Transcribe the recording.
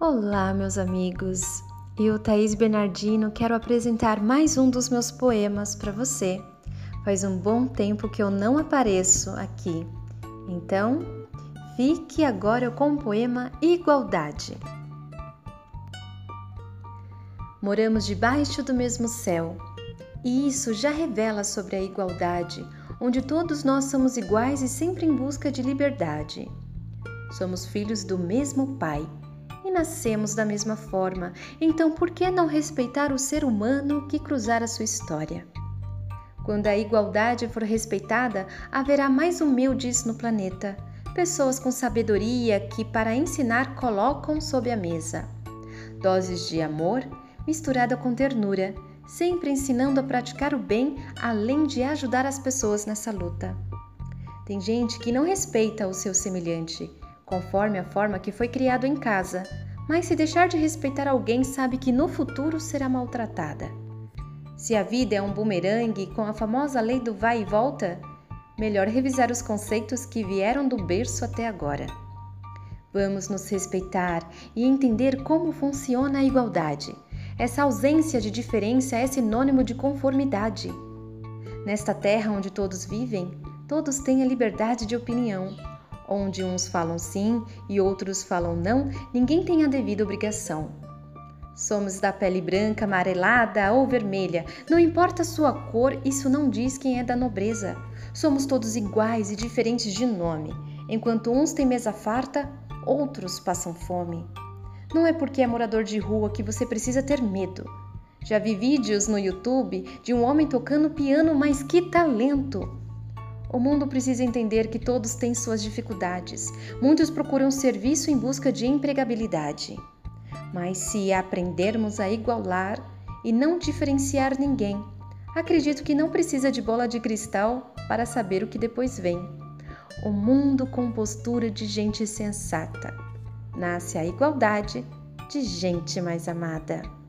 Olá, meus amigos. Eu, Thaís Bernardino, quero apresentar mais um dos meus poemas para você. Faz um bom tempo que eu não apareço aqui. Então, fique agora com o poema Igualdade. Moramos debaixo do mesmo céu, e isso já revela sobre a igualdade, onde todos nós somos iguais e sempre em busca de liberdade. Somos filhos do mesmo Pai e nascemos da mesma forma, então por que não respeitar o ser humano que cruzar a sua história? Quando a igualdade for respeitada, haverá mais humildes no planeta, pessoas com sabedoria que, para ensinar, colocam sob a mesa. Doses de amor misturada com ternura, sempre ensinando a praticar o bem além de ajudar as pessoas nessa luta. Tem gente que não respeita o seu semelhante, conforme a forma que foi criado em casa, mas se deixar de respeitar alguém, sabe que no futuro será maltratada. Se a vida é um bumerangue com a famosa lei do vai e volta, melhor revisar os conceitos que vieram do berço até agora. Vamos nos respeitar e entender como funciona a igualdade. Essa ausência de diferença é sinônimo de conformidade. Nesta terra onde todos vivem, todos têm a liberdade de opinião onde uns falam sim e outros falam não, ninguém tem a devida obrigação. Somos da pele branca, amarelada ou vermelha, não importa a sua cor, isso não diz quem é da nobreza. Somos todos iguais e diferentes de nome. Enquanto uns têm mesa farta, outros passam fome. Não é porque é morador de rua que você precisa ter medo. Já vi vídeos no YouTube de um homem tocando piano, mas que talento! O mundo precisa entender que todos têm suas dificuldades. Muitos procuram serviço em busca de empregabilidade. Mas se aprendermos a igualar e não diferenciar ninguém, acredito que não precisa de bola de cristal para saber o que depois vem. O mundo com postura de gente sensata. Nasce a igualdade de gente mais amada.